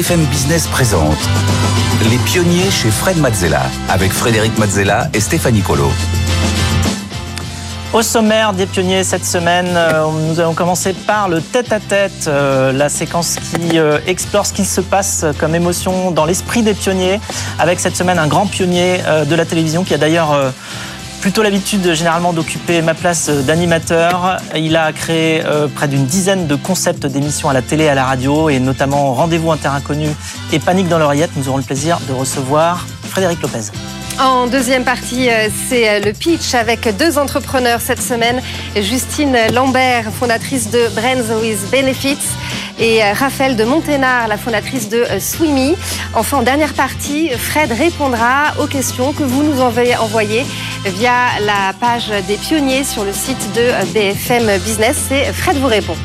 BFM Business présente Les pionniers chez Fred Mazzella avec Frédéric Mazzella et Stéphanie Colo. Au sommaire des pionniers cette semaine, euh, nous allons commencer par le tête-à-tête, euh, la séquence qui euh, explore ce qui se passe comme émotion dans l'esprit des pionniers, avec cette semaine un grand pionnier de la télévision qui a d'ailleurs plutôt l'habitude généralement d'occuper ma place d'animateur. Il a créé près d'une dizaine de concepts d'émissions à la télé et à la radio, et notamment Rendez-vous Inconnu et Panique dans l'oreillette. Nous aurons le plaisir de recevoir Frédéric Lopez. En deuxième partie, euh, c'est euh, le pitch avec deux entrepreneurs cette semaine. Justine Lambert, fondatrice de Brands with Benefits et euh, Raphaël de Monténard, la fondatrice de Swimmy. Enfin, en dernière partie, Fred répondra aux questions que vous nous envoyez via la page des pionniers sur le site de BFM Business. Et Fred vous répond.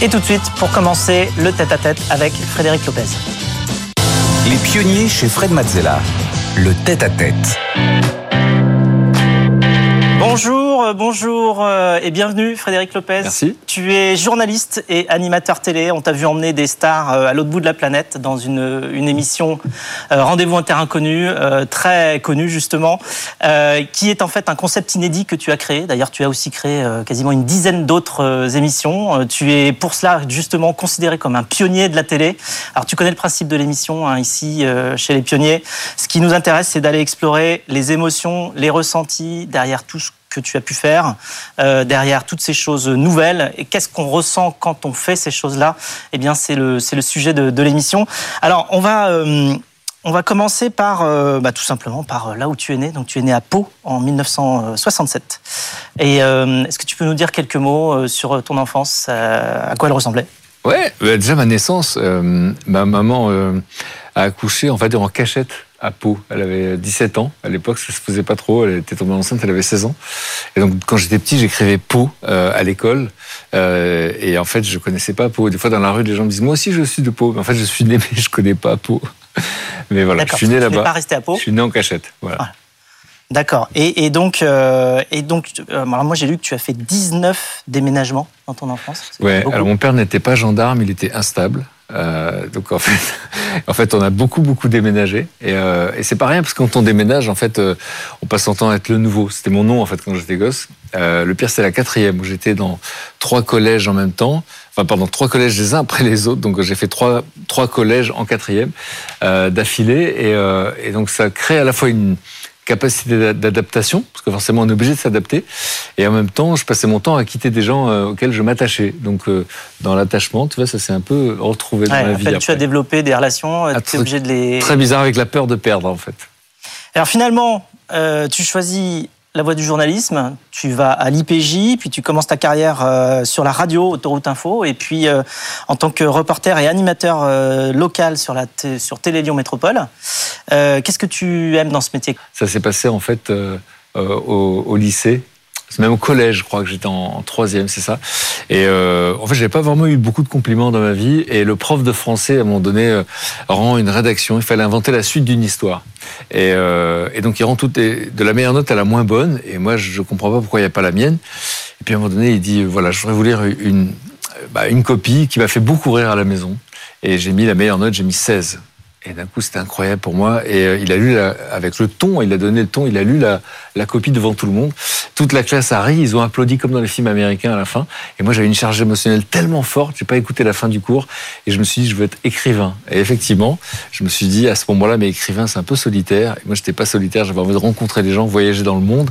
Et tout de suite, pour commencer, le tête-à-tête -tête avec Frédéric Lopez. Les pionniers chez Fred Mazzella le tête-à-tête. Bonjour euh, et bienvenue Frédéric Lopez. Merci. Tu es journaliste et animateur télé. On t'a vu emmener des stars euh, à l'autre bout de la planète dans une, une émission Rendez-vous Inter Inconnu, très connue justement, qui est en fait un concept inédit que tu as créé. D'ailleurs, tu as aussi créé quasiment une dizaine d'autres émissions. Tu es pour cela justement considéré comme un pionnier de la télé. Alors, tu connais le principe de l'émission hein, ici chez les pionniers. Ce qui nous intéresse, c'est d'aller explorer les émotions, les ressentis derrière tout ce que tu as pu faire, euh, derrière toutes ces choses nouvelles. Et qu'est-ce qu'on ressent quand on fait ces choses-là Eh bien, c'est le, le sujet de, l'émission. Alors, on va... Euh, on va commencer par, euh, bah, tout simplement, par là où tu es né. Donc, tu es né à Pau en 1967. Et est-ce que tu peux nous dire quelques mots sur ton enfance À quoi elle ressemblait? Ouais, bah, déjà ma naissance, ma maman a accouché en fait en cachette à Pau. Elle avait 17 ans. À l'époque, ça se faisait pas trop. Elle était tombée enceinte, elle avait 16 ans. Et donc, quand j'étais petit, j'écrivais Pau euh, à l'école. Euh, et en fait, je connaissais pas Pau. Des fois, dans la rue, les gens me disent Moi aussi, je suis de Pau. Mais en fait, je suis né, mais je connais pas Pau. mais voilà, je suis né là-bas. pas resté à Pau Je suis né en cachette. Voilà. D'accord. Et, donc, euh, et donc moi j'ai lu que tu as fait 19 déménagements dans ton enfance. Ouais, alors mon père n'était pas gendarme, il était instable. Euh, donc en fait, en fait, on a beaucoup beaucoup déménagé et, euh, et c'est pas rien parce que quand on déménage, en fait, euh, on passe son temps à être le nouveau. C'était mon nom en fait quand j'étais gosse. Euh, le pire, c'est la quatrième où j'étais dans trois collèges en même temps. Enfin, pardon, trois collèges les uns après les autres. Donc j'ai fait trois trois collèges en quatrième euh, d'affilée et, et donc ça crée à la fois une capacité d'adaptation, parce que forcément on est obligé de s'adapter, et en même temps je passais mon temps à quitter des gens euh, auxquels je m'attachais. Donc euh, dans l'attachement, tu vois, ça s'est un peu retrouvé dans la vie. tu as développé des relations, ah, tu es obligé de les... Très bizarre avec la peur de perdre en fait. Alors finalement, euh, tu choisis la voie du journalisme, tu vas à l'IPJ, puis tu commences ta carrière euh, sur la radio Autoroute Info, et puis euh, en tant que reporter et animateur euh, local sur, la sur Télé Lyon Métropole. Qu'est-ce que tu aimes dans ce métier? Ça s'est passé en fait au, au, lycée. C'est même au collège, je crois que j'étais en, troisième, c'est ça. Et euh, en fait, j'avais pas vraiment eu beaucoup de compliments dans ma vie. Et le prof de français, à un moment donné, rend une rédaction. Il fallait inventer la suite d'une histoire. Et, euh, et, donc, il rend tout de la meilleure note à la moins bonne. Et moi, je comprends pas pourquoi il n'y a pas la mienne. Et puis, à un moment donné, il dit, voilà, je voudrais vous lire une, bah, une copie qui m'a fait beaucoup rire à la maison. Et j'ai mis la meilleure note, j'ai mis 16. Et d'un coup, c'était incroyable pour moi. Et euh, il a lu avec le ton, il a donné le ton, il a lu la, copie devant tout le monde. Toute la classe a ri, ils ont applaudi comme dans les films américains à la fin. Et moi, j'avais une charge émotionnelle tellement forte, j'ai pas écouté la fin du cours. Et je me suis dit, je veux être écrivain. Et effectivement, je me suis dit à ce moment-là, mais écrivain, c'est un peu solitaire. Et moi, j'étais pas solitaire, j'avais envie de rencontrer des gens, voyager dans le monde.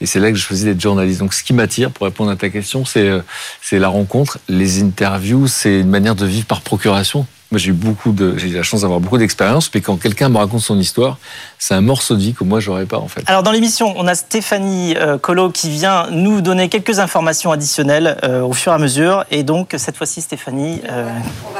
Et c'est là que je choisi d'être journaliste. Donc, ce qui m'attire, pour répondre à ta question, euh, c'est la rencontre, les interviews, c'est une manière de vivre par procuration. Moi, j'ai eu beaucoup de, j'ai eu la chance d'avoir beaucoup d'expérience, mais quand quelqu'un me raconte son histoire, c'est un morceau de vie que moi, j'aurais pas, en fait. Alors, dans l'émission, on a Stéphanie euh, Colo qui vient nous donner quelques informations additionnelles euh, au fur et à mesure. Et donc, cette fois-ci, Stéphanie, euh,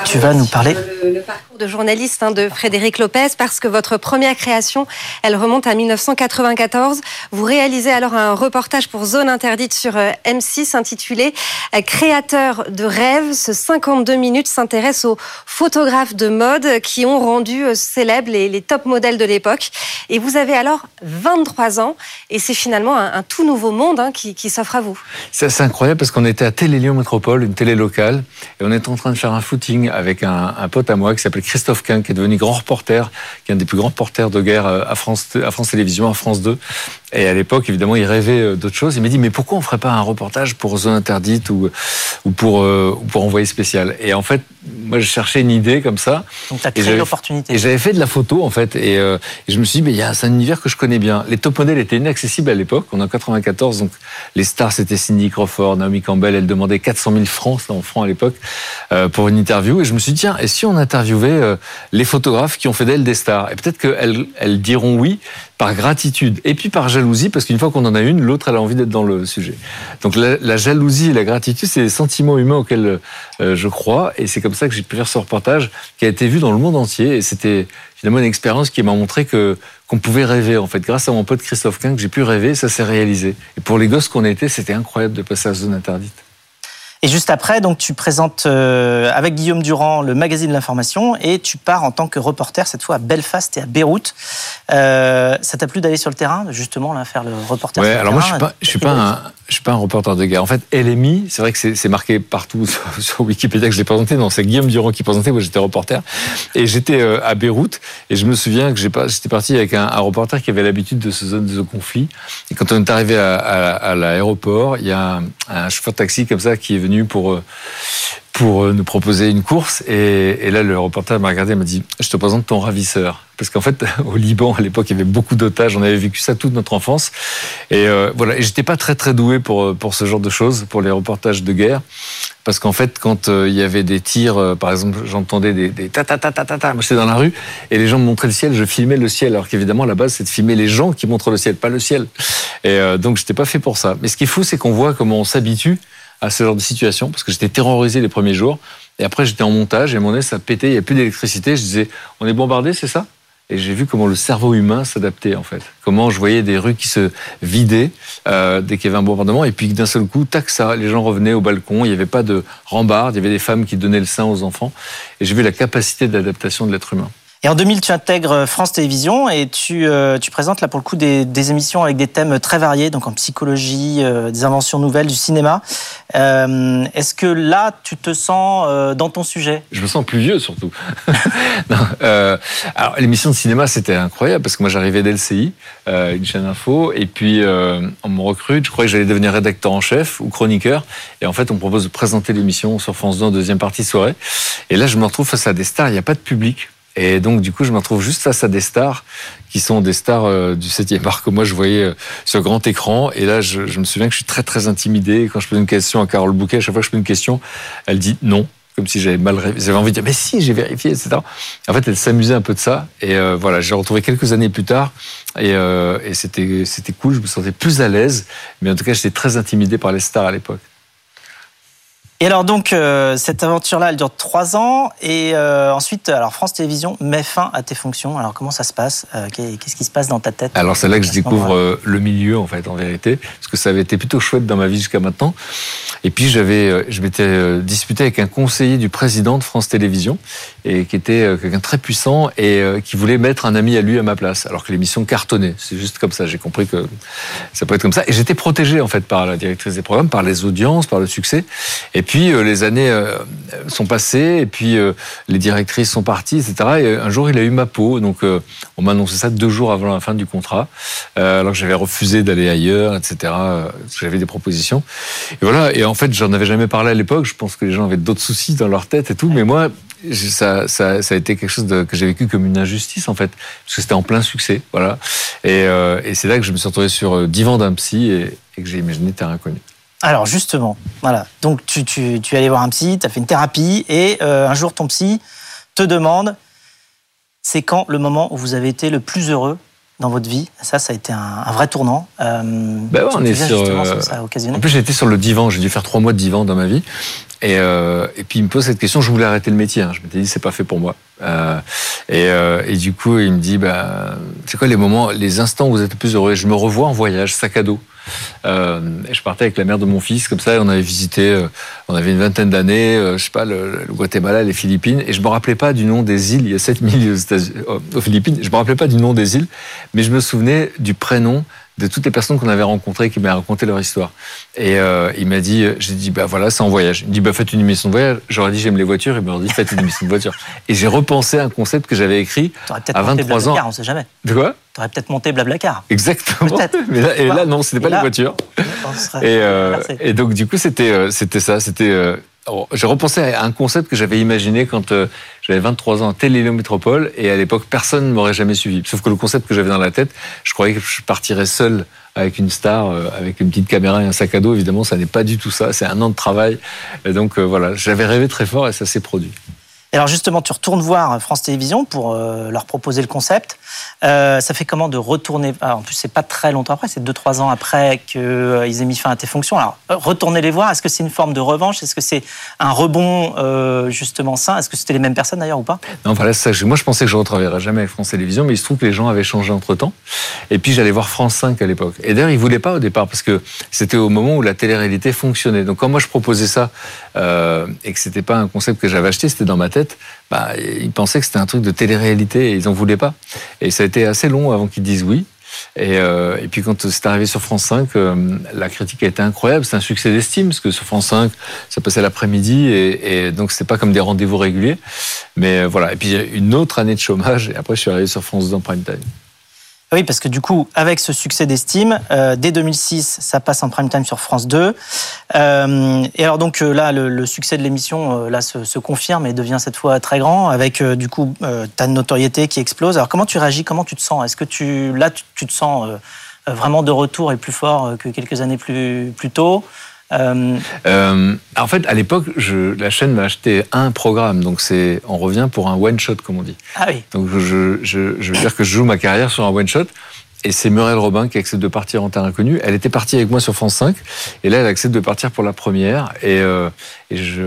tu vas nous parler. Le, parcours de journaliste hein, de Frédéric Lopez, parce que votre première création, elle remonte à 1994. Vous réalisez alors un reportage pour Zone Interdite sur M6 intitulé Créateur de rêves. Ce 52 minutes s'intéresse aux photos photographes de mode qui ont rendu célèbres les, top modèles de l'époque. Et vous avez alors 23 ans et c'est finalement un, tout nouveau monde hein, qui, s'offre à vous. C'est incroyable parce qu'on était à Télé Métropole, une télé locale, et on était en train de faire un footing avec un, pote à moi qui s'appelle Christophe Quin, qui est devenu grand reporter, qui est un des plus grands reporters de guerre à France, à France Télévisions, à France 2. Et à l'époque, évidemment, il rêvait euh, d'autres choses. Il m'a dit, mais pourquoi on ferait pas un reportage pour Zone Interdite ou, ou pour, euh, pour Envoyé Spécial? Et en fait, moi, je cherchais une idée comme ça. Donc, tu as créé l'opportunité. Et j'avais fait de la photo, en fait. Et, euh, et je me suis dit, mais il y a un univers que je connais bien. Les top modèles étaient inaccessibles à l'époque. On est en 94, donc les stars, c'était Cindy Crawford, Naomi Campbell. Elle demandait 400 000 francs, en francs à l'époque, euh, pour une interview. Et je me suis dit, tiens, et si on interviewait les photographes qui ont fait d'elles des stars? Et peut-être qu'elles elles diront oui par gratitude et puis par jalousie, parce qu'une fois qu'on en a une, l'autre, elle a envie d'être dans le sujet. Donc la, la jalousie et la gratitude, c'est des sentiments humains auxquels euh, je crois. Et c'est comme ça que j'ai pu faire ce reportage qui a été vu dans le monde entier. Et c'était finalement une expérience qui m'a montré que qu'on pouvait rêver. En fait, grâce à mon pote Christophe Quin, que j'ai pu rêver, ça s'est réalisé. Et pour les gosses qu'on était, c'était incroyable de passer à la zone interdite. Et juste après, donc tu présentes euh, avec Guillaume Durand le magazine de l'information et tu pars en tant que reporter cette fois à Belfast et à Beyrouth. Euh, ça t'a plu d'aller sur le terrain, justement, là, faire le reporter Ouais, sur alors moi je suis pas, je suis pas un, je suis pas un reporter de guerre. En fait, LMI, c'est vrai que c'est marqué partout sur, Wikipédia que je l'ai présenté. Non, c'est Guillaume Durand qui présentait. Moi, j'étais reporter et j'étais euh, à Beyrouth et je me souviens que j'étais parti avec un, reporter qui avait l'habitude de ce zone de conflit. Et quand on est arrivé à l'aéroport, il y a un, un chauffeur de taxi comme ça qui est venu pour euh, pour euh, nous proposer une course. Et, là, le reporter m'a regardé et m'a dit Je te présente ton ravisseur. Parce qu'en fait, au Liban, à l'époque, il y avait beaucoup d'otages. On avait vécu ça toute notre enfance. Et euh, voilà. Et j'étais pas très, très doué pour, pour ce genre de choses, pour les reportages de guerre. Parce qu'en fait, quand il y avait des tirs, par exemple, j'entendais des, des ta ta ta ta ta ta. Moi, j'étais dans la rue et les gens me montraient le ciel. Je filmais le ciel. Alors qu'évidemment, la base, c'est de filmer les gens qui montrent le ciel, pas le ciel. Et donc, j'étais pas fait pour ça. Mais ce qui est fou, c'est qu'on voit comment on s'habitue à ce genre de situation parce que j'étais terrorisé les premiers jours. Et après, j'étais en montage et mon nez, ça pétait, il n'y a plus d'électricité. Je disais, on est bombardé, c'est ça? Et j'ai vu comment le cerveau humain s'adaptait, en fait. Comment je voyais des rues qui se vidaient euh, dès qu'il y avait un bombardement. Et puis d'un seul coup, tac, ça, les gens revenaient au balcon. Il n'y avait pas de rambarde. Il y avait des femmes qui donnaient le sein aux enfants. Et j'ai vu la capacité d'adaptation de l'être humain. Et en 2000, tu intègres France Télévisions et tu, euh, tu présentes là pour le coup des, émissions avec des thèmes très variés, donc en psychologie, euh, des inventions nouvelles, du cinéma. Euh, Est-ce que là, tu te sens euh, dans ton sujet? Je me sens plus vieux surtout. alors l'émission de cinéma, c'était incroyable parce que moi j'arrivais d'LCI, une chaîne info, et puis on me recrute. Je croyais que j'allais devenir rédacteur en chef ou chroniqueur, et en fait on me propose de présenter l'émission sur France 2 en deuxième partie soirée. Et là, je me retrouve face à des stars. Il n'y a pas de public. Et donc, du coup, je me retrouve juste face à des stars qui sont des stars euh, du 7e art que moi je voyais euh, sur grand écran. Et là, je, me souviens que je suis très, très intimidé. Quand je pose une question à Carole Bouquet, à chaque fois que je pose une question, elle dit non. Comme si j'avais mal j'avais envie de dire, mais si, j'ai vérifié, etc. En fait, elle s'amusait un peu de ça. Et euh, voilà, j'ai retrouvé quelques années plus tard. Et, et c'était, c'était cool, je me sentais plus à l'aise. Mais en tout cas, j'étais très intimidé par les stars à l'époque. Et alors donc euh, cette aventure-là, elle dure trois ans et euh, ensuite, alors France Télévisions met fin à tes fonctions. Alors comment ça se passe euh, Qu'est-ce qui se passe dans ta tête Alors c'est là que je découvre le milieu en fait, en vérité, parce que ça avait été plutôt chouette dans ma vie jusqu'à maintenant. Et puis j'avais, je m'étais disputé avec un conseiller du président de France Télévisions et qui était quelqu'un très puissant et qui voulait mettre un ami à lui à ma place, alors que l'émission cartonnait. C'est juste comme ça. J'ai compris que ça peut être comme ça. Et j'étais protégé en fait par la directrice des programmes, par les audiences, par le succès. Et puis euh, les années euh, sont passées, et puis euh, les directrices sont parties, etc. Et un jour, il a eu ma peau. Donc, on m'a annoncé ça deux jours avant la fin du contrat, alors que j'avais refusé d'aller ailleurs, etc. J'avais des propositions. Et voilà. Et en fait, j'en avais jamais parlé à l'époque. Je pense que les gens avaient d'autres soucis dans leur tête et tout. Mais moi, ça, a été quelque chose que j'ai vécu comme une injustice en fait, parce que c'était en plein succès, voilà. Et, c'est là que je me suis retrouvé sur divan d'un psy et, et que j'ai imaginé Terre inconnue. Alors justement, voilà. Donc tu, tu, tu es allé voir un psy, tu as fait une thérapie et euh, un jour ton psy te demande c'est quand le moment où vous avez été le plus heureux dans votre vie? Ça, ça a été un, vrai tournant. Euh, ben ouais, on est sur. Euh, ça en plus, j'ai été sur le divan. J'ai dû faire trois mois de divan dans ma vie. Et, euh, et puis il me pose cette question. Je voulais arrêter le métier. Hein. Je m'étais dit c'est pas fait pour moi. Euh, et, euh, et, du coup, il me dit bah, c'est quoi les moments, les instants où vous êtes le plus heureux? Je me revois en voyage, sac à dos Euh, je partais avec la mère de mon fils, comme ça, et on avait visité, euh, on avait une vingtaine d'années, euh, je sais pas, le, le, Guatemala, les Philippines, et je me rappelais pas du nom des îles. Il y a 7000 aux, aux Philippines. Je me rappelais pas du nom des îles, mais je me souvenais du prénom de toutes les personnes qu'on avait rencontrées qui m'avaient raconté leur histoire. Et euh, il m'a dit, j'ai dit, bah voilà, c'est en voyage. Il me dit, bah faites une émission de voyage. J'aurais dit, j'aime les voitures. Il m'a dit, faites une émission de voiture. Et j'ai repensé un concept que j'avais écrit à 23 ans. on sait jamais. De quoi? T'aurais peut-être monté Blablacar. Exactement. Mais là, et là, non, c'était pas les voitures. Et, euh, et, donc, du coup, c'était, euh, c'était ça. C'était, euh, j'ai repensé à un concept que j'avais imaginé quand euh, j'avais 23 ans à Télélo Métropole et à l'époque personne ne m'aurait jamais suivi. Sauf que le concept que j'avais dans la tête, je croyais que je partirais seul avec une star, euh, avec une petite caméra et un sac à dos. Évidemment, ça n'est pas du tout ça. C'est un an de travail. Et donc euh, voilà, j'avais rêvé très fort et ça s'est produit. Et alors justement, tu retournes voir France Télévisions pour leur proposer le concept. Euh, ça fait comment de retourner ah, En plus, c'est pas très longtemps après, c'est 2-3 ans après qu'ils euh, aient mis fin à tes fonctions. Alors, euh, retourner les voir, est-ce que c'est une forme de revanche? Est-ce que c'est un rebond justement sain? Est-ce que c'était les mêmes personnes d'ailleurs ou pas? Non, moi je pensais que je ne retravaillerais jamais avec France Télévisions, mais il se trouve que les gens avaient changé entre-temps. Et puis j'allais voir France 5 à l'époque. Et d'ailleurs, ils ne voulaient pas au départ, parce que c'était au moment où la télé-réalité fonctionnait. Donc quand moi je proposais ça, et que c'était pas un concept que j'avais acheté, c'était dans ma tête, bah, ils pensaient que c'était un truc de télé-réalité et ils n'en voulaient pas. Et ça a été assez long avant qu'ils disent oui. Et, euh, puis quand c'est arrivé sur France 5, euh, la critique a été incroyable. C'est un succès d'estime parce que sur France 5, ça passait l'après-midi et, et, donc c'était pas comme des rendez-vous réguliers. Mais euh, voilà. Et puis une autre année de chômage et après je suis arrivé sur France 2 en prime time. Oui, parce que du coup, avec ce succès d'estime, euh, dès 2006, ça passe en prime time sur France 2. Euh, et alors donc euh, là, le, succès de l'émission là se, confirme et devient cette fois très grand, avec du coup ta notoriété qui explose. Alors comment tu réagis? Comment tu te sens? Est-ce que tu là tu, tu te sens vraiment de retour et plus fort que quelques années plus plus tôt? Euh... Euh, en fait, à l'époque, la chaîne m'a acheté un programme, donc c'est, on revient pour un one shot, comme on dit. Ah oui. Donc je, je, je veux dire que je joue ma carrière sur un one shot. Et c'est Muriel Robin qui accepte de partir en terrain inconnu. Elle était partie avec moi sur France 5, et là, elle accepte de partir pour la première. Et, euh, et je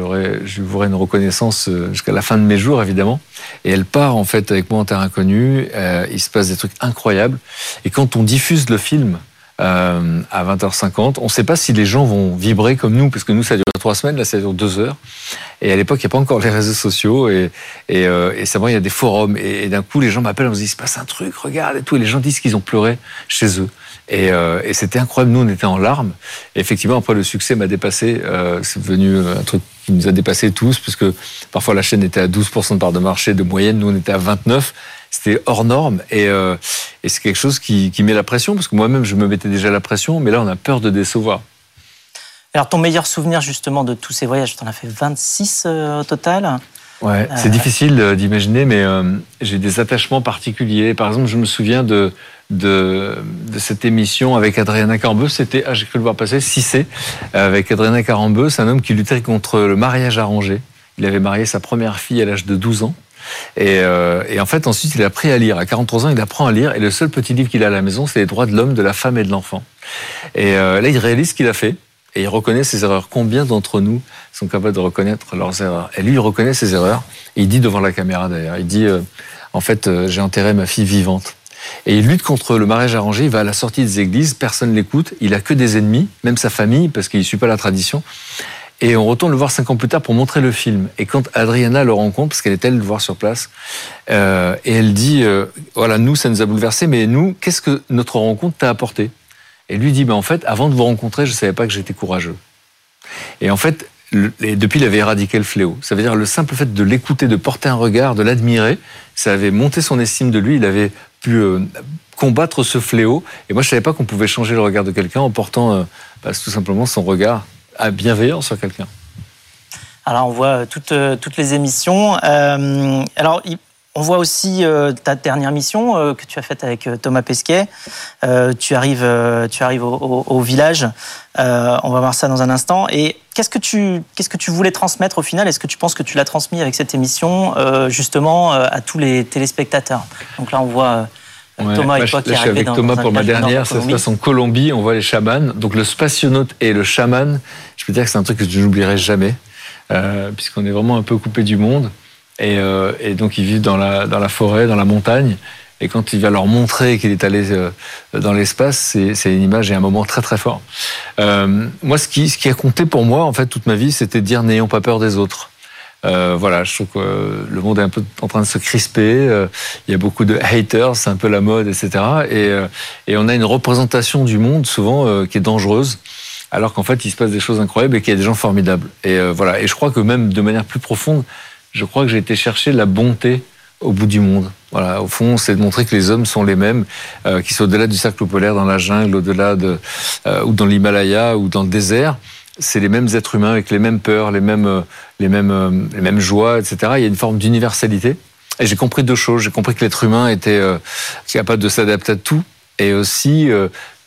voudrais une reconnaissance jusqu'à la fin de mes jours, évidemment. Et elle part en fait avec moi en terrain inconnu. Euh, il se passe des trucs incroyables. Et quand on diffuse le film, euh, à 20h50. On ne sait pas si les gens vont vibrer comme nous, parce que nous, ça dure trois semaines, là, ça dure deux heures. Et à l'époque, il n'y a pas encore les réseaux sociaux, et, et, euh, il y a des forums. Et, d'un coup, les gens m'appellent, on me dit, il se passe un truc, regarde, et tout. Et les gens disent qu'ils ont pleuré chez eux. Et, euh, c'était incroyable. Nous, on était en larmes. Et effectivement, après, le succès m'a dépassé. Euh, c'est devenu un truc qui nous a dépassé tous, puisque parfois la chaîne était à 12% de part de marché de moyenne. Nous, on était à 29 c'était hors norme et, euh, et c'est quelque chose qui, qui, met la pression parce que moi-même je me mettais déjà la pression, mais là on a peur de décevoir. Alors ton meilleur souvenir justement de tous ces voyages, tu en as fait 26 euh, au total? Ouais, c'est euh... difficile d'imaginer, mais euh, j'ai des attachements particuliers. Par exemple, je me souviens de, de, de cette émission avec Adriana Carambeu, c'était, ah, j'ai cru le voir passer, 6C, avec Adriana Carambeu, c'est un homme qui luttait contre le mariage arrangé. Il avait marié sa première fille à l'âge de 12 ans. Et, euh, et, en fait, ensuite, il a appris à lire. À 43 ans, il apprend à lire. Et le seul petit livre qu'il a à la maison, c'est les droits de l'homme, de la femme et de l'enfant. Et euh, là, il réalise ce qu'il a fait. Et il reconnaît ses erreurs. Combien d'entre nous sont capables de reconnaître leurs erreurs? Et lui, il reconnaît ses erreurs. Et il dit devant la caméra, d'ailleurs, il dit, euh, en fait, j'ai enterré ma fille vivante. Et il lutte contre le mariage arrangé. Il va à la sortie des églises, personne l'écoute. Il a que des ennemis, même sa famille, parce qu'il ne suit pas la tradition. Et on retourne le voir cinq ans plus tard pour montrer le film. Et quand Adriana le rencontre, parce qu'elle est elle le voir sur place, euh, et elle dit euh, voilà, nous, ça nous a bouleversé, mais nous, qu'est-ce que notre rencontre t'a apporté? Et lui dit ben, en fait, avant de vous rencontrer, je ne savais pas que j'étais courageux. Et en fait, depuis, il avait éradiqué le fléau. Ça veut dire le simple fait de l'écouter, de porter un regard, de l'admirer, ça avait monté son estime de lui. Il avait pu euh, combattre ce fléau. Et moi, je ne savais pas qu'on pouvait changer le regard de quelqu'un en portant bah, tout simplement son regard bienveillant sur quelqu'un Alors, on voit toutes, toutes les émissions. Euh, alors, on voit aussi euh, ta dernière mission euh, que tu as faite avec Thomas Pesquet. tu arrives, tu arrives au, au, au village. on va voir ça dans un instant. Et qu'est-ce que tu, qu'est-ce que tu voulais transmettre au final? Est-ce que tu penses que tu l'as transmis avec cette émission, justement, à tous les téléspectateurs? Donc là, on voit. Ouais, Thomas et toi qui là, je suis avec dans, Thomas dans pour ma dernière, ça se passe en Colombie, on voit les chamans. Donc le spationaute et le chaman, je peux dire que c'est un truc que je n'oublierai jamais, euh, puisqu'on est vraiment un peu coupé du monde. Et, euh, et, donc ils vivent dans la, dans la forêt, dans la montagne. Et quand il va leur montrer qu'il est allé euh, dans l'espace, c'est une image et un moment très très fort. Euh, moi, ce qui, ce qui a compté pour moi, en fait, toute ma vie, c'était de dire n'ayons pas peur des autres. Euh, voilà, je trouve que le monde est un peu en train de se crisper. Euh, il y a beaucoup de haters, c'est un peu la mode, etc. Et, euh, et, on a une représentation du monde souvent qui est dangereuse, alors qu'en fait il se passe des choses incroyables et qu'il y a des gens formidables. Et voilà. Et je crois que même de manière plus profonde, je crois que j'ai été chercher la bonté au bout du monde. Voilà, au fond, c'est de montrer que les hommes sont les mêmes, euh, qu'ils soient au-delà du cercle polaire, dans la jungle, au-delà de ou dans l'Himalaya ou dans le désert c'est les mêmes êtres humains avec les mêmes peurs, les mêmes, euh, les mêmes, euh, les mêmes joies, etc. Il y a une forme d'universalité. Et j'ai compris deux choses. J'ai compris que l'être humain était euh, capable de s'adapter à tout et aussi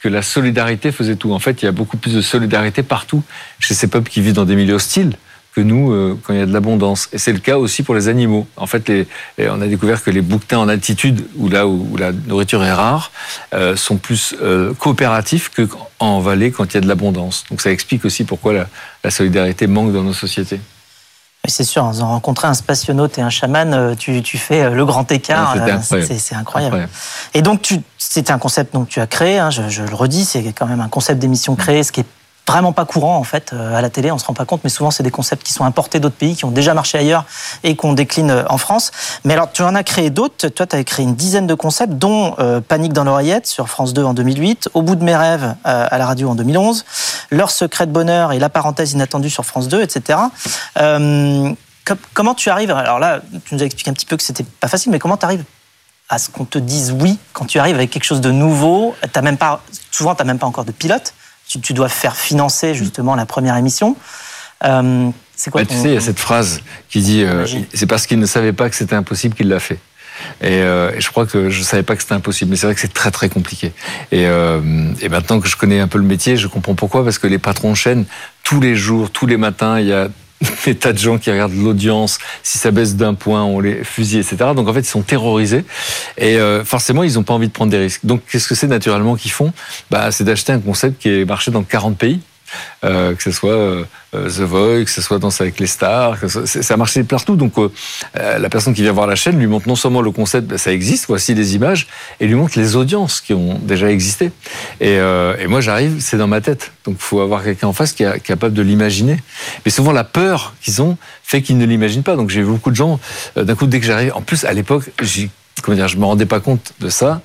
que la solidarité faisait tout. En fait, il y a beaucoup plus de solidarité partout chez ces peuples qui vivent dans des milieux hostiles que nous euh, quand il y a de l'abondance. Et c'est le cas aussi pour les animaux. En fait, les, on a découvert que les bouquetins en altitude, où là où, la nourriture est rare, euh, sont plus euh, coopératifs qu'en vallée quand il y a de l'abondance. Donc ça explique aussi pourquoi la, la solidarité manque dans nos sociétés. C'est sûr, en rencontrant un spationaute et un chaman, tu, tu fais le grand écart. c'est incroyable. Et donc, c'était un concept que tu as créé, hein, je, je, le redis, c'est quand même un concept d'émission créé, ce qui est vraiment pas courant en fait euh, à la télé, on se rend pas compte, mais souvent c'est des concepts qui sont importés d'autres pays, qui ont déjà marché ailleurs et qu'on décline euh, en France. Mais alors tu en as créé d'autres, toi tu as créé une dizaine de concepts, dont euh, Panique dans l'oreillette sur France 2 en 2008, Au bout de mes rêves à la radio en 2011, Leur secret de bonheur et La parenthèse inattendue sur France 2, etc. comment tu arrives Alors là, tu nous as expliqué un petit peu que c'était pas facile, mais comment tu arrives à ce qu'on te dise oui quand tu arrives avec quelque chose de nouveau? As même pas, Souvent, tu n'as même pas encore de pilote tu, dois faire financer justement la première émission. Euh, c'est quoi bah, Tu sais, il y a cette phrase qui dit euh, c'est parce qu'il ne savait pas que c'était impossible qu'il l'a fait. Euh, et, je crois que je ne savais pas que c'était impossible, mais c'est vrai que c'est très très compliqué. Et, et, maintenant que je connais un peu le métier, je comprends pourquoi, parce que les patrons de chaîne, tous les jours, tous les matins, il y a des tas de gens qui regardent l'audience. Si ça baisse d'un point, on les fusille, etc. Donc en fait, ils sont terrorisés et euh, forcément, ils n'ont pas envie de prendre des risques. Donc qu'est-ce que c'est naturellement qu'ils font? Bah, C'est d'acheter un concept qui est marché dans 40 pays euh, que ce soit euh, The Voice, que ce soit Danse avec les stars, ça a marché partout. Donc euh, la personne qui vient voir la chaîne lui montre non seulement le concept, ben, ça existe, voici les images, et lui montre les audiences qui ont déjà existé. Et, moi j'arrive, c'est dans ma tête. Donc il faut avoir quelqu'un en face qui est capable de l'imaginer. Mais souvent la peur qu'ils ont fait qu'ils ne l'imaginent pas. Donc j'ai vu beaucoup de gens, d'un coup dès que j'arrive, en plus à l'époque, j'ai comment dire, je me rendais pas compte de ça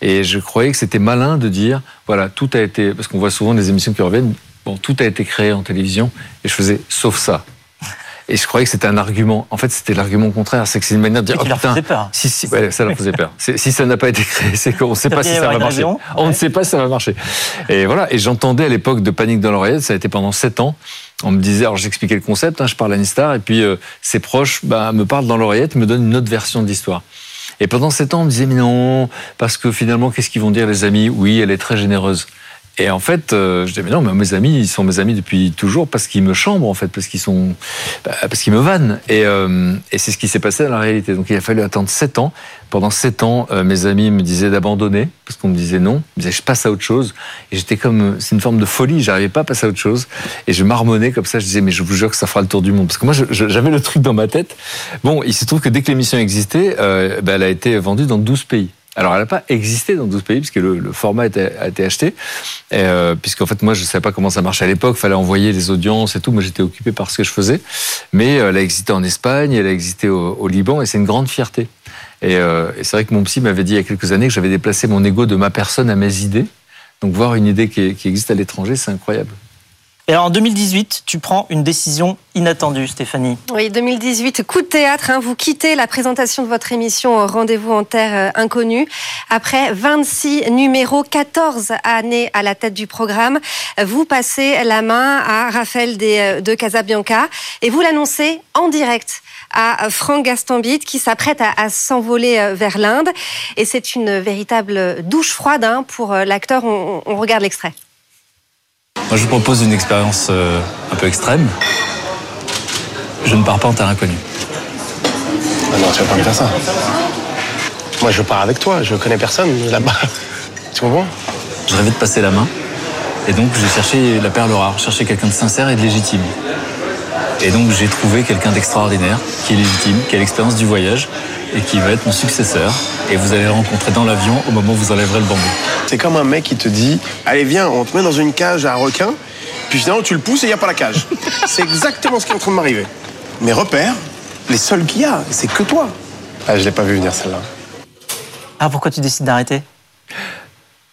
et je croyais que c'était malin de dire voilà tout a été parce qu'on voit souvent des émissions qui reviennent Bon, tout a été créé en télévision et je faisais sauf ça. Et je croyais que c'était un argument. En fait, c'était l'argument contraire. C'est que c'est une manière de dire, oh putain, peur. si, si, ça leur faisait peur. Si ça n'a pas été créé, c'est qu'on ne sait pas si ça va marcher. On ne sait pas si ça va marcher. Et voilà. Et j'entendais à l'époque de Panique dans l'oreillette, ça a été pendant sept ans. On me disait, alors j'expliquais le concept, hein, je parle à Nistar, et puis euh, ses proches bah, me parlent dans l'oreillette, me donnent une autre version de l'histoire. Et pendant sept ans, on me disait, mais non, parce que finalement, qu'est-ce qu'ils vont dire les amis? Oui, elle est très généreuse. Et en fait, euh, je dis mais non, mais mes amis, ils sont mes amis depuis toujours parce qu'ils me chambrent en fait, parce qu'ils sont, bah, parce qu'ils me vannent. Et, euh, et c'est ce qui s'est passé dans la réalité. Donc il a fallu attendre sept ans. Pendant sept ans, euh, mes amis me disaient d'abandonner parce qu'on me disait non. Ils me disaient je passe à autre chose. Et j'étais comme, c'est une forme de folie. J'arrivais pas à passer à autre chose. Et je marmonnais comme ça. Je disais mais je vous jure que ça fera le tour du monde. Parce que moi, j'avais le truc dans ma tête. Bon, il se trouve que dès que l'émission existait, bah, elle a été vendue dans 12 pays. Alors, elle n'a pas existé dans 12 pays, puisque le, format a été, acheté. Euh, puisqu'en fait, moi, je ne savais pas comment ça marchait à l'époque. Il fallait envoyer les audiences et tout. Moi, j'étais occupé par ce que je faisais. Mais euh, elle a existé en Espagne, elle a existé au, Liban, et c'est une grande fierté. Euh, et, c'est vrai que mon psy m'avait dit il y a quelques années que j'avais déplacé mon ego de ma personne à mes idées. Donc, voir une idée qui existe à l'étranger, c'est incroyable. Et en 2018, tu prends une décision inattendue, Stéphanie. Oui, 2018, coup de théâtre. Hein, vous quittez la présentation de votre émission Rendez-vous en Terre euh, Inconnue. Après 26 numéros, 14 années à la tête du programme, vous passez la main à Raphaël euh, de Casabianca et vous l'annoncez en direct à Franck Gastambide qui s'apprête à, s'envoler euh, vers l'Inde. Et c'est une véritable douche froide hein, pour l'acteur. on regarde l'extrait. Moi, je vous propose une expérience euh, un peu extrême. Je ne pars pas en terre inconnue. Ah non, tu vas pas me faire ça. Moi, je pars avec toi. Je connais personne là-bas. Tu comprends? Je rêvais de passer la main. Et donc, j'ai cherché la perle rare, cherché quelqu'un de sincère et de légitime. Et donc j'ai trouvé quelqu'un d'extraordinaire, qui est légitime, qui a l'expérience du voyage et qui va être mon successeur. Et vous allez le rencontrer dans l'avion au moment où vous enlèverez le bambou. C'est comme un mec qui te dit Allez, viens, on te met dans une cage à requin, puis finalement tu le pousses et il n'y a pas la cage. c'est exactement ce qui est en train de m'arriver. Mes repères, les seuls qu'il y a, c'est que toi. Ah, je l'ai pas vu venir celle-là. Ah, pourquoi tu décides d'arrêter?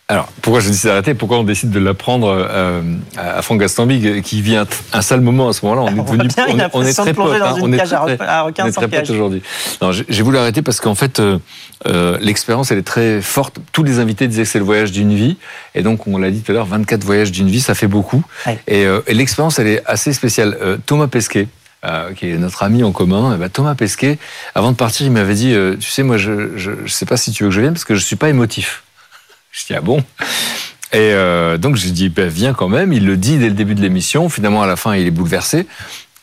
Alors, pourquoi je décide d'arrêter Pourquoi on décide de l'apprendre euh, à Franck Gastambide, qui vit un, un sale moment à ce moment-là? On est On voit devenu, on, est- on est très potes. hein. On est très- est potes aujourd'hui. J'ai voulu arrêter parce qu'en fait, euh, euh, l'expérience, elle est très forte. Tous les invités disaient que c'est le voyage d'une vie. Et donc, on l'a dit tout à l'heure, 24 voyages d'une vie, ça fait beaucoup. Ouais. Et, euh, et l'expérience, elle est assez spéciale. Euh, Thomas Pesquet, euh, qui est notre ami en commun, eh ben, Thomas Pesquet, avant de partir, il m'avait dit, euh, tu sais, moi, je, je, je sais pas si tu veux que je vienne parce que je suis pas émotif. Je dis, ah bon? Et euh, donc, j'ai dit, ben, viens quand même. Il le dit dès le début de l'émission. Finalement, à la fin, il est bouleversé.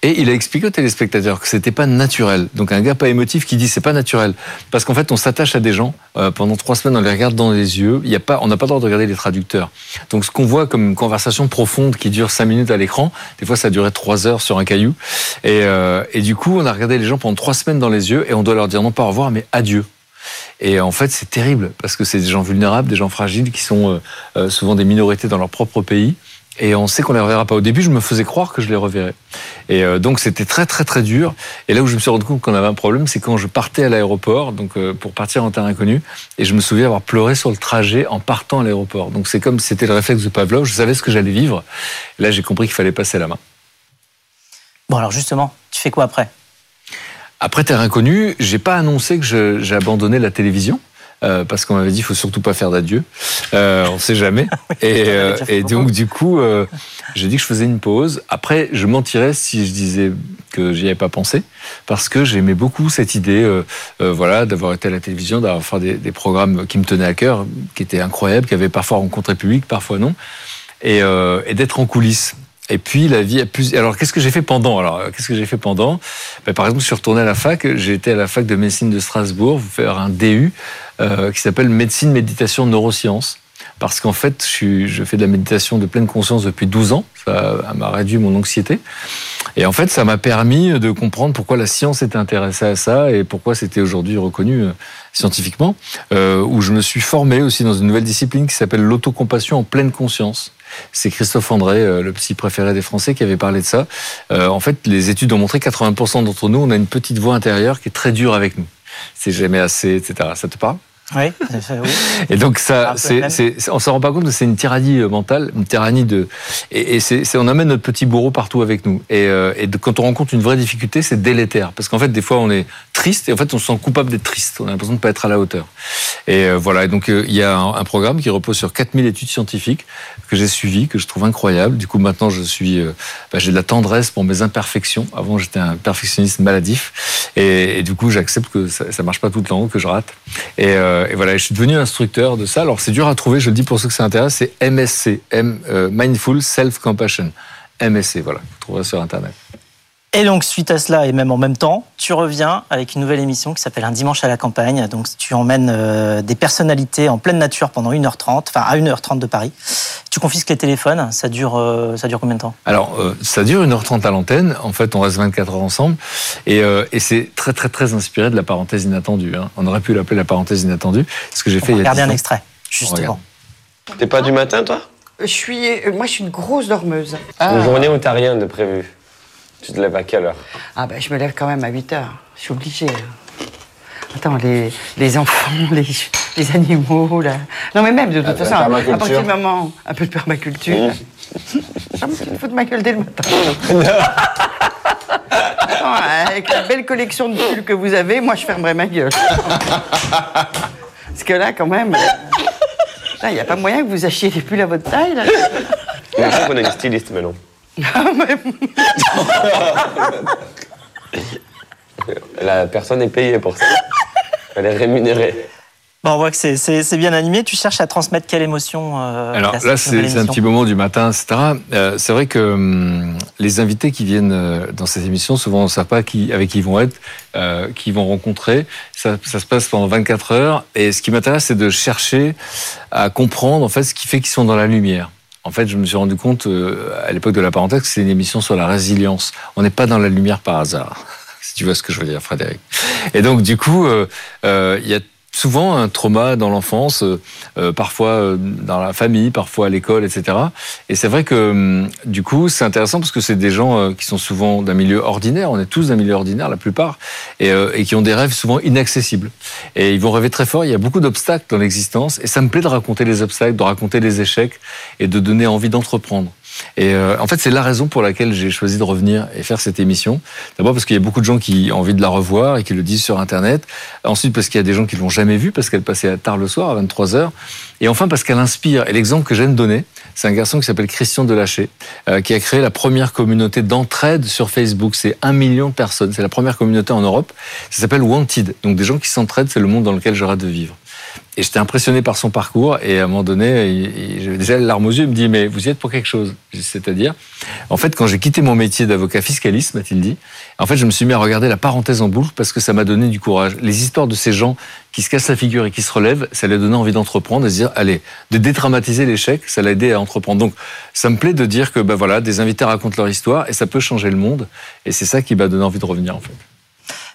Et il a expliqué aux téléspectateurs que c'était pas naturel. Donc un gars pas émotif qui dit c'est pas naturel parce qu'en fait on s'attache à des gens euh, pendant trois semaines on les regarde dans les yeux. Il y a pas, on n'a pas le droit de regarder les traducteurs. Donc ce qu'on voit comme une conversation profonde qui dure cinq minutes à l'écran, des fois ça durait trois heures sur un caillou. Et, euh, et du coup on a regardé les gens pendant trois semaines dans les yeux et on doit leur dire non pas au revoir mais adieu. Et en fait, c'est terrible parce que c'est des gens vulnérables, des gens fragiles qui sont euh, euh, souvent des minorités dans leur propre pays. Et on sait qu'on les reverra pas. Au début, je me faisais croire que je les reverrais. Et euh, donc, c'était très, très, très dur. Et là où je me suis rendu compte qu'on avait un problème, c'est quand je partais à l'aéroport, donc pour partir en terre inconnue, et je me souviens avoir pleuré sur le trajet en partant à l'aéroport. Donc, c'est comme c'était le réflexe de Pavlov. Je savais ce que j'allais vivre. Et là, j'ai compris qu'il fallait passer la main. Bon, alors justement, tu fais quoi après? Après Terre Inconnue, j'ai pas annoncé que j'ai abandonné la télévision. euh, parce qu'on m'avait dit il faut surtout pas faire d'adieu, euh, on sait jamais. et euh, et donc du coup, euh, j'ai dit que je faisais une pause. Après, je mentirais si je disais que j'y avais pas pensé, parce que j'aimais beaucoup cette idée, euh, euh, voilà, d'avoir été à la télévision, d'avoir fait des, des programmes qui me tenaient à cœur, qui étaient incroyables, qui avaient parfois rencontré public, parfois non, et, euh, et d'être en coulisses. Et puis la vie a plus. Alors qu'est-ce que j'ai fait pendant Alors qu'est-ce que j'ai fait pendant? Ben, Par exemple, je suis retourné à la fac. J'ai été à la fac de médecine de Strasbourg faire un DU euh, qui s'appelle médecine, méditation, neurosciences. Parce qu'en fait, je, fais de la méditation de pleine conscience depuis 12 ans. Ça m'a réduit mon anxiété. Et en fait, ça m'a permis de comprendre pourquoi la science était intéressée à ça et pourquoi c'était aujourd'hui reconnu euh, scientifiquement. Euh, où je me suis formé aussi dans une nouvelle discipline qui s'appelle l'autocompassion en pleine conscience. C'est Christophe André, euh, le psy préféré des Français, qui avait parlé de ça. Euh, en fait, les études ont montré que 80% d'entre nous, on a une petite voix intérieure qui est très dure avec nous. C'est jamais assez, etc. Ça te parle? Oui, oui. et donc ça, c'est, c'est, on s'en rend pas compte, mais c'est une tyrannie euh, mentale, une tyrannie de, et, et c'est, c'est- on amène notre petit bourreau partout avec nous. Et, euh, quand on rencontre une vraie difficulté, c'est délétère, parce qu'en fait, des fois, on est triste, et en fait, on se sent coupable d'être triste. On a l'impression de pas être à la hauteur. Et euh, voilà. Et donc, euh, il y a un, programme qui repose sur 4000 études scientifiques que j'ai suivies, que je trouve incroyable. Du coup, maintenant, je suis, euh, bah, j'ai de la tendresse pour mes imperfections. Avant, j'étais un perfectionniste maladif, et, et du coup, j'accepte que ça, ça marche pas tout le temps, que je rate. Et, euh, et voilà, je suis devenu instructeur de ça. Alors c'est dur à trouver, je le dis pour ceux que ça intéresse, c'est MSC, M, Mindful Self Compassion. MSC, voilà, vous trouverez sur Internet. Et donc, suite à cela, et même en même temps, tu reviens avec une nouvelle émission qui s'appelle Un dimanche à la campagne. Donc, tu emmènes euh, des personnalités en pleine nature pendant 1h30, enfin à 1h30 de Paris. Tu confisques les téléphones. Ça dure, euh, ça dure combien de temps? Alors, euh, ça dure 1h30 à l'antenne. En fait, on reste 24 heures ensemble. Et, euh, et c'est très, très, très inspiré de la parenthèse inattendue. hein. On aurait pu l'appeler la parenthèse inattendue. Ce que j'ai fait il y a regarder 10 un ans. extrait, justement. T'es pas du matin, toi? Je suis, moi, je suis une grosse dormeuse. Une journée où t'as rien de prévu. Tu te lèves à quelle heure Ah ben, je me lève quand même à 8 heures. Je suis obligée. Attends, les, les enfants, les, les animaux, là. Non, mais même, de toute la façon, à partir du moment, un peu de permaculture. Ça me fout de ma gueule dès le matin. Attends, avec la belle collection de pulls que vous avez, moi, je fermerai ma gueule. Parce que là, quand même, il n'y a pas moyen que vous achetiez des pulls à votre taille, là. On a une styliste maintenant. La personne est payée pour ça. Elle est rémunérée. Bon, on voit que c'est- c'est c'est bien animé. Tu cherches à transmettre quelle émotion euh, Alors là, c'est un petit moment du matin, etc. Euh, c'est vrai que hum, les invités qui viennent euh, dans ces émissions, souvent on ne sait pas qui, avec qui ils vont être, euh, qui ils vont rencontrer. Ça, ça se passe pendant 24 heures. Et ce qui m'intéresse, c'est de chercher à comprendre en fait ce qui fait qu'ils sont dans la lumière. En fait, je me suis rendu compte euh, à l'époque de la parenthèse que c'est une émission sur la résilience. On n'est pas dans la lumière par hasard. Si tu vois ce que je veux dire, Frédéric. Et donc, du coup, euh, euh, il y a souvent un trauma dans l'enfance, euh, euh, parfois euh, dans la famille, parfois à l'école, etc. Et c'est vrai que hum, du coup, c'est intéressant parce que c'est des gens euh, qui sont souvent d'un milieu ordinaire. On est tous d'un milieu ordinaire, la plupart, et, euh, et qui ont des rêves souvent inaccessibles. Et ils vont rêver très fort. Il y a beaucoup d'obstacles dans l'existence, et ça me plaît de raconter les obstacles, de raconter les échecs, et de donner envie d'entreprendre. Et euh, en fait, c'est la raison pour laquelle j'ai choisi de revenir et faire cette émission. D'abord parce qu'il y a beaucoup de gens qui ont envie de la revoir et qui le disent sur Internet. Ensuite parce qu'il y a des gens qui l'ont jamais vue parce qu'elle passait tard le soir à 23 h Et enfin parce qu'elle inspire. Et l'exemple que j'aime donner, c'est un garçon qui s'appelle Christian Delaché, euh, qui a créé la première communauté d'entraide sur Facebook. C'est un million de personnes. C'est la première communauté en Europe. Ça s'appelle Wanted. Donc des gens qui s'entraident, c'est le monde dans lequel j'aurais de vivre. Et j'étais impressionné par son parcours. Et à un moment donné, j'avais déjà les larmes aux yeux. Il me dit, mais vous y êtes pour quelque chose. C'est-à-dire, en fait, quand j'ai quitté mon métier d'avocat fiscaliste, m'a-t-il dit, en fait, je me suis mis à regarder la parenthèse en boucle parce que ça m'a donné du courage. Les histoires de ces gens qui se cassent la figure et qui se relèvent, ça leur donnait envie d'entreprendre de se dire, allez, de dédramatiser l'échec, ça l'a aidé à entreprendre. Donc, ça me plaît de dire que, ben voilà, des invités racontent leur histoire et ça peut changer le monde. Et c'est ça qui m'a donné envie de revenir, en fait.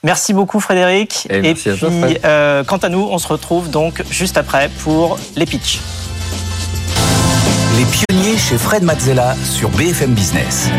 Merci beaucoup Frédéric. Et merci à puis, toi, euh, quant à nous, on se retrouve donc juste après pour les pitchs. Les pionniers chez Fred Mazzella sur BFM Business.